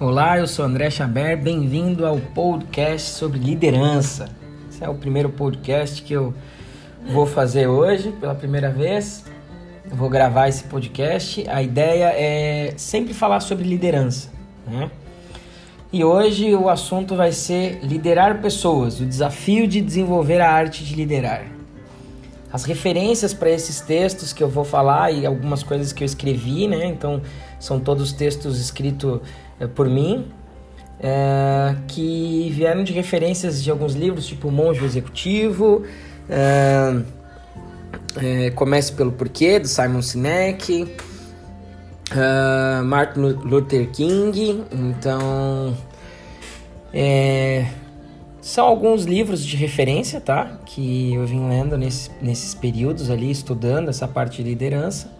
Olá, eu sou André Chaber, bem-vindo ao podcast sobre liderança. Esse é o primeiro podcast que eu vou fazer hoje pela primeira vez. Eu vou gravar esse podcast. A ideia é sempre falar sobre liderança, né? E hoje o assunto vai ser liderar pessoas, o desafio de desenvolver a arte de liderar. As referências para esses textos que eu vou falar e algumas coisas que eu escrevi, né? Então são todos textos escritos por mim, é, que vieram de referências de alguns livros, tipo Monge Executivo, é, é, Comece pelo Porquê, do Simon Sinek, é, Martin Luther King. Então, são alguns livros de referência, tá? Que eu vim lendo nesse, nesses períodos ali, estudando essa parte de liderança.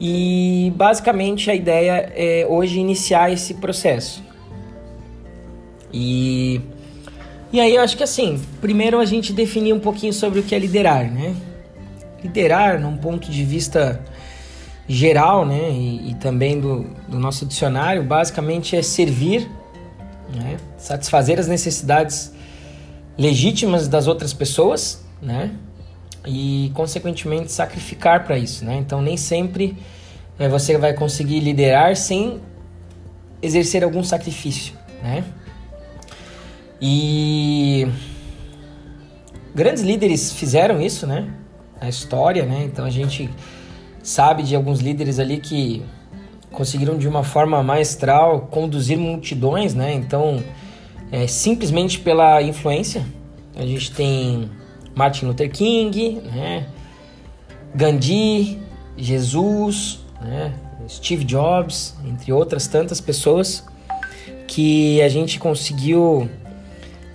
E basicamente a ideia é hoje iniciar esse processo. E, e aí eu acho que assim, primeiro a gente definir um pouquinho sobre o que é liderar, né? Liderar, num ponto de vista geral, né, e, e também do, do, nosso dicionário, basicamente é servir, né, satisfazer as necessidades legítimas das outras pessoas, né, e, consequentemente, sacrificar para isso. Né? Então, nem sempre é, você vai conseguir liderar sem exercer algum sacrifício. Né? E grandes líderes fizeram isso, né? Na história, né? Então a gente sabe de alguns líderes ali que conseguiram de uma forma maestral conduzir multidões, né? Então, é, simplesmente pela influência, a gente tem Martin Luther King, né? Gandhi, Jesus, né? Steve Jobs, entre outras tantas pessoas que a gente conseguiu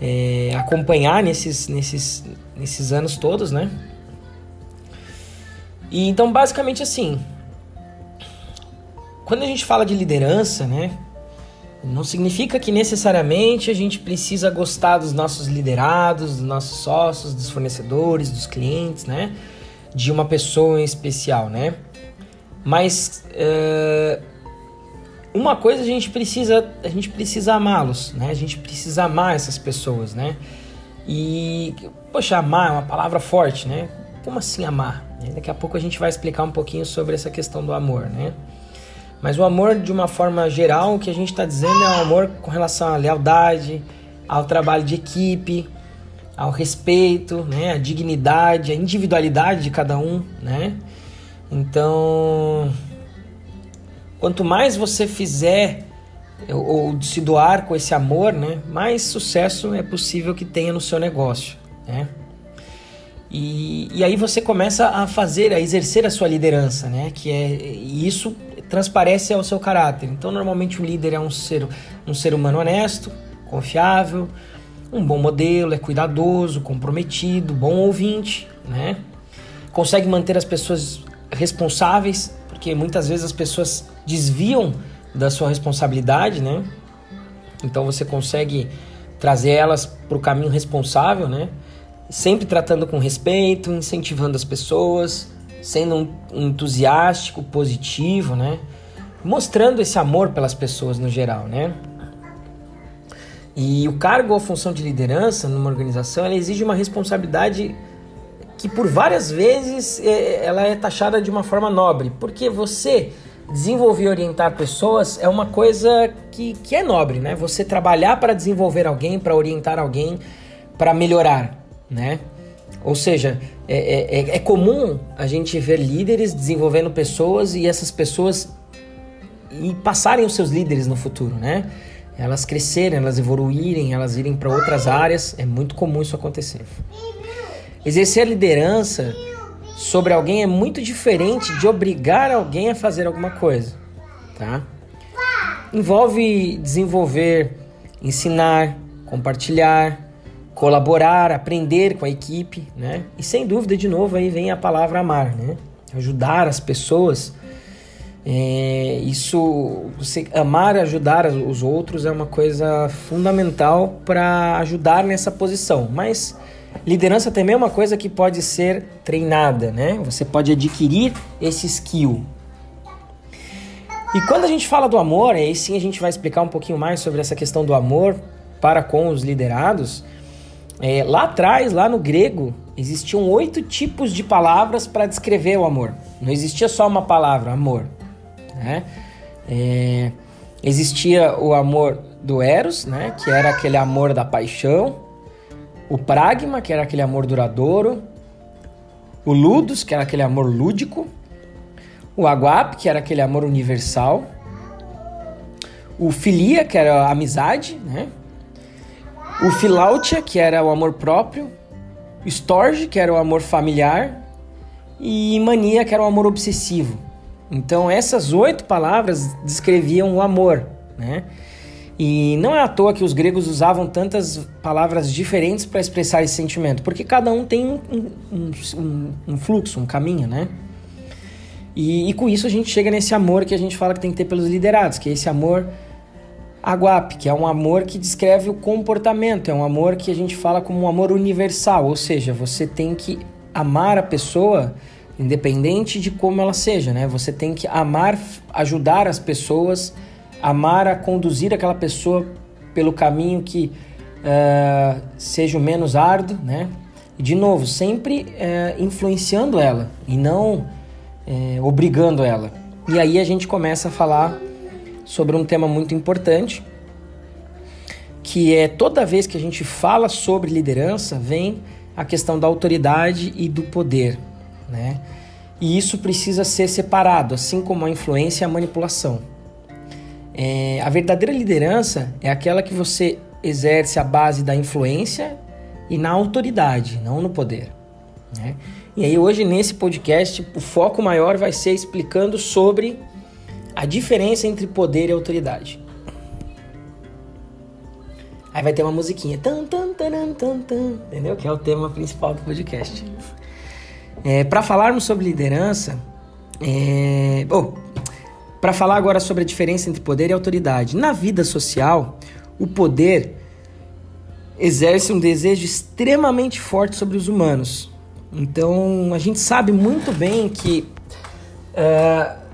é, acompanhar nesses, nesses, nesses anos todos, né? E então, basicamente assim, quando a gente fala de liderança, né? Não significa que necessariamente a gente precisa gostar dos nossos liderados, dos nossos sócios, dos fornecedores, dos clientes, né? De uma pessoa em especial, né? Mas uh, uma coisa a gente precisa, a gente precisa amá-los, né? A gente precisa amar essas pessoas, né? E poxa, amar é uma palavra forte, né? Como assim amar? Daqui a pouco a gente vai explicar um pouquinho sobre essa questão do amor, né? Mas o amor, de uma forma geral, o que a gente está dizendo é o amor com relação à lealdade, ao trabalho de equipe, ao respeito, né, à dignidade, à individualidade de cada um, né? Então, quanto mais você fizer ou, ou se doar com esse amor, né, mais sucesso é possível que tenha no seu negócio, né? E, e aí você começa a fazer, a exercer a sua liderança, né? Que é e isso transparece ao seu caráter. Então, normalmente um líder é um ser, um ser humano honesto, confiável, um bom modelo, é cuidadoso, comprometido, bom ouvinte, né? Consegue manter as pessoas responsáveis, porque muitas vezes as pessoas desviam da sua responsabilidade, né? Então você consegue trazer elas para o caminho responsável, né? Sempre tratando com respeito, incentivando as pessoas, sendo um entusiástico, positivo, né? Mostrando esse amor pelas pessoas no geral, né? E o cargo ou função de liderança numa organização, ela exige uma responsabilidade que por várias vezes é, ela é taxada de uma forma nobre, porque você desenvolver e orientar pessoas é uma coisa que, que é nobre, né? Você trabalhar para desenvolver alguém, para orientar alguém, para melhorar, né? Ou seja, é, é, é, é, comum a gente ver líderes desenvolvendo pessoas e essas pessoas e passarem os seus líderes no futuro, né? Elas crescerem, elas evoluírem, elas irem para outras áreas. É muito comum isso acontecer. Exercer a liderança sobre alguém é muito diferente de obrigar alguém a fazer alguma coisa, tá? Envolve desenvolver, ensinar, compartilhar, colaborar, aprender com a equipe, né? E sem dúvida, de novo, aí vem a palavra amar, né? Ajudar as pessoas. É, isso, você amar, ajudar os outros é uma coisa fundamental para ajudar nessa posição. Mas liderança também é uma coisa que pode ser treinada, né? Você pode adquirir esse skill. E quando a gente fala do amor, aí sim a gente vai explicar um pouquinho mais sobre essa questão do amor para com os liderados. É, lá atrás, lá no grego, existiam oito tipos de palavras para descrever o amor. Não existia só uma palavra, amor. Né? É, existia o amor do Eros, né? que era aquele amor da paixão. O pragma, que era aquele amor duradouro. O ludus, que era aquele amor lúdico o Aguap, que era aquele amor universal, o Filia, que era a amizade, né? O Filautia, que era o amor próprio, Storge, que era o amor familiar, e Mania, que era o amor obsessivo. Então, essas oito palavras descreviam o amor, né? E não é à toa que os gregos usavam tantas palavras diferentes para expressar esse sentimento, porque cada um tem um, um, um, um fluxo, um caminho, né? E, e, com isso a gente chega nesse amor que a gente fala que tem que ter pelos liderados, que é esse amor aguape, que é um amor que descreve o comportamento, é um amor que a gente fala como um amor universal, ou seja, você tem que amar a pessoa independente de como ela seja, né? Você tem que amar, ajudar as pessoas, amar a conduzir aquela pessoa pelo caminho que uh, seja o menos árduo, né? E de novo, sempre uh, influenciando ela e não é, obrigando ela. E aí a gente começa a falar sobre um tema muito importante, que é toda vez que a gente fala sobre liderança, vem a questão da autoridade e do poder, né? E isso precisa ser separado, assim como a influência e a manipulação. É, a verdadeira liderança é aquela que você exerce a base da influência e na autoridade, não no poder. Né? E aí hoje nesse podcast o foco maior vai ser explicando sobre a diferença entre poder e autoridade. Aí vai ter uma musiquinha, tan, tan, tan, tan, tan, entendeu? Que é o tema principal do podcast. É, para falarmos sobre liderança, é... oh, para falar agora sobre a diferença entre poder e autoridade. Na vida social, o poder exerce um desejo extremamente forte sobre os humanos. Então a gente sabe muito bem que uh,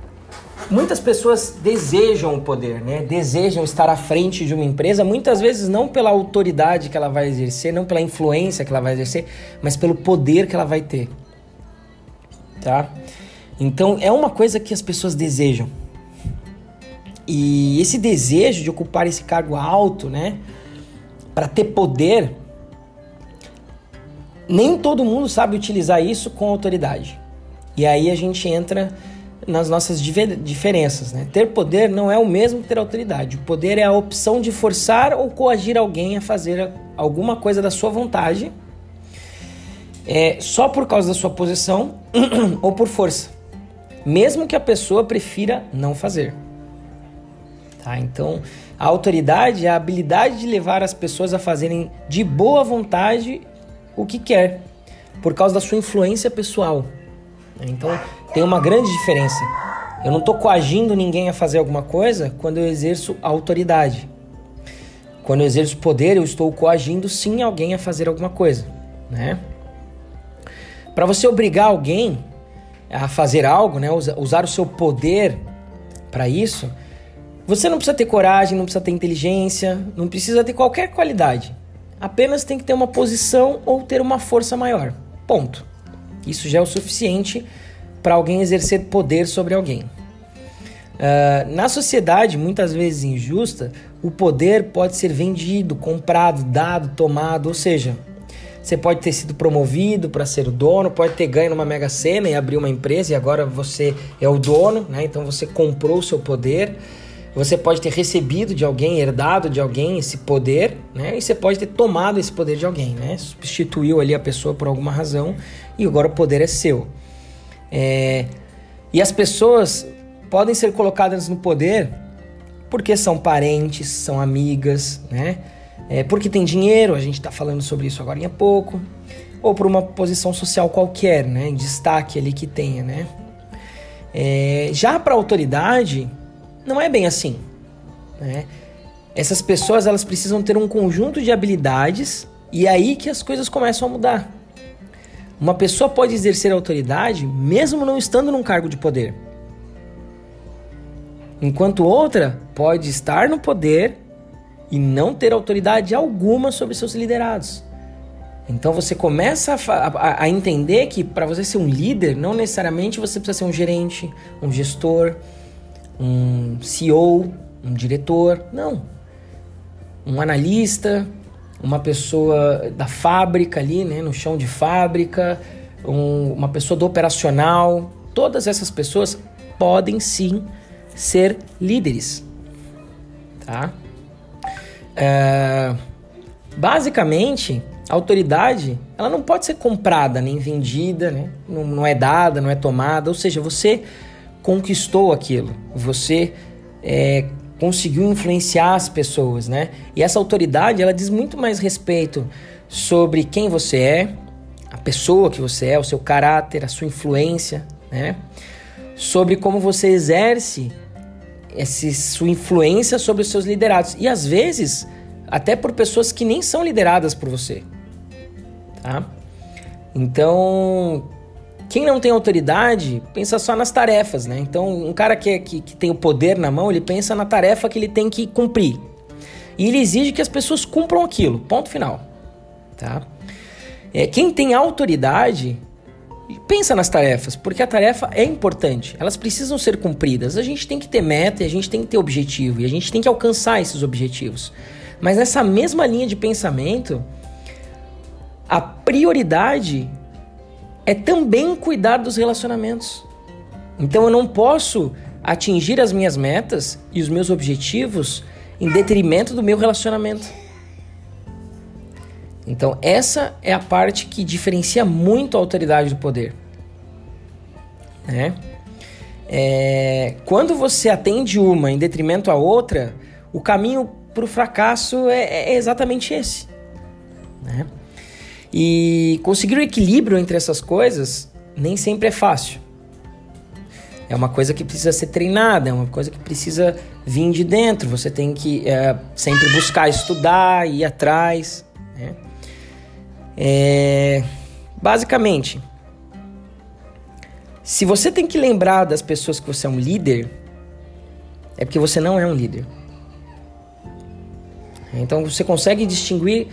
muitas pessoas desejam o poder, né? Desejam estar à frente de uma empresa, muitas vezes não pela autoridade que ela vai exercer, não pela influência que ela vai exercer, mas pelo poder que ela vai ter. Tá? Então é uma coisa que as pessoas desejam. E esse desejo de ocupar esse cargo alto, né, para ter poder, nem todo mundo sabe utilizar isso com autoridade. E aí a gente entra nas nossas diferenças. Né? Ter poder não é o mesmo que ter autoridade. O poder é a opção de forçar ou coagir alguém a fazer alguma coisa da sua vontade, é, só por causa da sua posição ou por força, mesmo que a pessoa prefira não fazer. Tá? Então, a autoridade é a habilidade de levar as pessoas a fazerem de boa vontade o que quer, por causa da sua influência pessoal. Então tem uma grande diferença. Eu não estou coagindo ninguém a fazer alguma coisa quando eu exerço autoridade. Quando eu exerço poder, eu estou coagindo sim alguém a fazer alguma coisa, né? Para você obrigar alguém a fazer algo, né, usar o seu poder para isso, você não precisa ter coragem, não precisa ter inteligência, não precisa ter qualquer qualidade. Apenas tem que ter uma posição ou ter uma força maior. Ponto. Isso já é o suficiente para alguém exercer poder sobre alguém. Uh, na sociedade, muitas vezes injusta, o poder pode ser vendido, comprado, dado, tomado, ou seja, você pode ter sido promovido para ser o dono, pode ter ganho numa mega sena e abrir uma empresa e agora você é o dono, né? então você comprou o seu poder. Você pode ter recebido de alguém, herdado de alguém esse poder, né? E você pode ter tomado esse poder de alguém, né? Substituiu ali a pessoa por alguma razão e agora o poder é seu. É... E as pessoas podem ser colocadas no poder porque são parentes, são amigas, né? É porque tem dinheiro, a gente está falando sobre isso agora em pouco, ou por uma posição social qualquer, né? Destaque ali que tenha, né? É... Já para a autoridade não é bem assim. Né? Essas pessoas elas precisam ter um conjunto de habilidades e é aí que as coisas começam a mudar. Uma pessoa pode exercer autoridade mesmo não estando num cargo de poder. enquanto outra pode estar no poder e não ter autoridade alguma sobre seus liderados. Então você começa a, a, a entender que para você ser um líder, não necessariamente você precisa ser um gerente, um gestor, um CEO, um diretor. Não. Um analista, uma pessoa da fábrica ali, né, no chão de fábrica, um, uma pessoa do operacional. Todas essas pessoas podem sim ser líderes. Tá? É, basicamente, a autoridade ela não pode ser comprada nem vendida, né? não, não é dada, não é tomada. Ou seja, você conquistou aquilo, você é, conseguiu influenciar as pessoas, né? E essa autoridade ela diz muito mais respeito sobre quem você é, a pessoa que você é, o seu caráter, a sua influência, né? Sobre como você exerce essa sua influência sobre os seus liderados e às vezes até por pessoas que nem são lideradas por você tá? Então, quem não tem autoridade pensa só nas tarefas, né? Então, um cara que, que, que, tem o poder na mão, ele pensa na tarefa que ele tem que cumprir. E ele exige que as pessoas cumpram aquilo, ponto final, tá? É, quem tem autoridade pensa nas tarefas, porque a tarefa é importante, elas precisam ser cumpridas. A gente tem que ter meta, e a gente tem que ter objetivo, e a gente tem que alcançar esses objetivos. Mas nessa mesma linha de pensamento, a prioridade é também cuidar dos relacionamentos. Então eu não posso atingir as minhas metas e os meus objetivos em detrimento do meu relacionamento. Então essa é a parte que diferencia muito a autoridade do poder. Né? É, quando você atende uma em detrimento à outra, o caminho para o fracasso é, é exatamente esse. Né? E conseguir o equilíbrio entre essas coisas nem sempre é fácil. É uma coisa que precisa ser treinada, é uma coisa que precisa vir de dentro. Você tem que é, sempre buscar estudar, ir atrás. Né? É, basicamente, se você tem que lembrar das pessoas que você é um líder, é porque você não é um líder. Então você consegue distinguir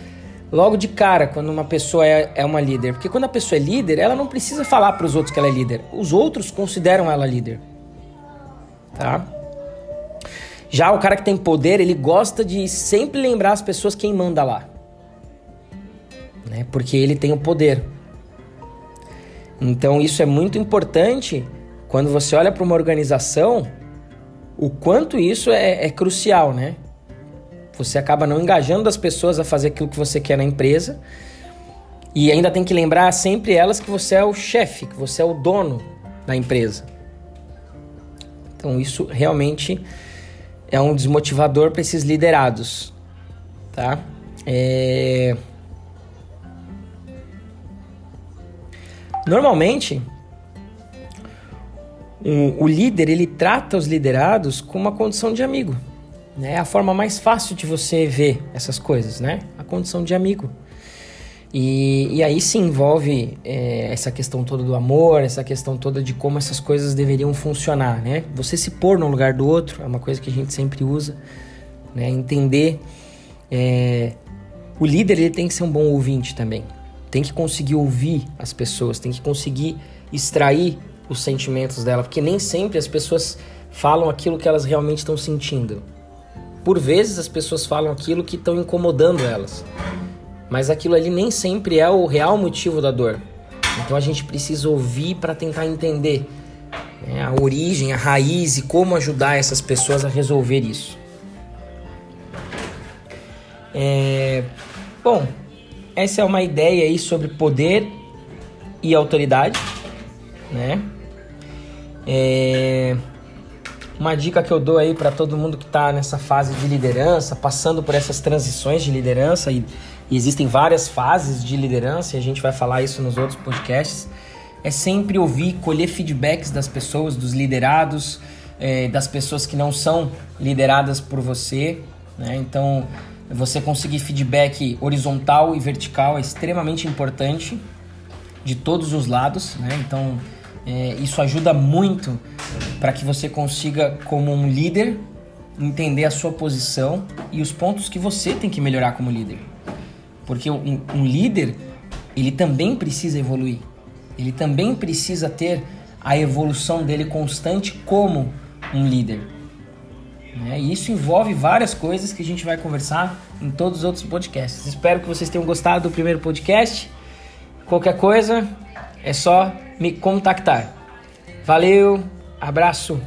logo de cara quando uma pessoa é, é uma líder. Porque quando a pessoa é líder, ela não precisa falar para os outros que ela é líder. Os outros consideram ela líder. Tá? Já o cara que tem poder, ele gosta de sempre lembrar as pessoas quem manda lá. Né? Porque ele tem o poder. Então isso é muito importante quando você olha para uma organização, o quanto isso é, é crucial, né? Você acaba não engajando as pessoas a fazer aquilo que você quer na empresa. E ainda tem que lembrar sempre elas que você é o chefe, que você é o dono da empresa. Então isso realmente é um desmotivador para esses liderados, tá? É... Normalmente, o, o líder ele trata os liderados com uma condição de amigo. Né? É a forma mais fácil de você ver essas coisas, né? A condição de amigo. E, e aí se envolve é, essa questão toda do amor, essa questão toda de como essas coisas deveriam funcionar, né? Você se pôr no lugar do outro é uma coisa que a gente sempre usa, né? Entender. É, o líder ele tem que ser um bom ouvinte também. Tem que conseguir ouvir as pessoas, tem que conseguir extrair os sentimentos dela, porque nem sempre as pessoas falam aquilo que elas realmente estão sentindo. Por vezes as pessoas falam aquilo que estão incomodando elas, mas aquilo ali nem sempre é o real motivo da dor. Então a gente precisa ouvir para tentar entender né, a origem, a raiz e como ajudar essas pessoas a resolver isso. É... Bom, essa é uma ideia aí sobre poder e autoridade, né? É... Uma dica que eu dou aí para todo mundo que está nessa fase de liderança, passando por essas transições de liderança, e, e, existem várias fases de liderança, e a gente vai falar isso nos outros podcasts, é sempre ouvir, colher feedbacks das pessoas, dos liderados, é, das pessoas que não são lideradas por você. Né? Então, você conseguir feedback horizontal e vertical é extremamente importante de todos os lados. Né? Então, É, isso ajuda muito para que você consiga, como um líder, entender a sua posição e os pontos que você tem que melhorar como líder. Porque um, um líder, ele também precisa evoluir. Ele também precisa ter a evolução dele constante como um líder. Né? E isso envolve várias coisas que a gente vai conversar em todos os outros podcasts. Espero que vocês tenham gostado do primeiro podcast. Qualquer coisa, é só me contactar. Valeu, abraço.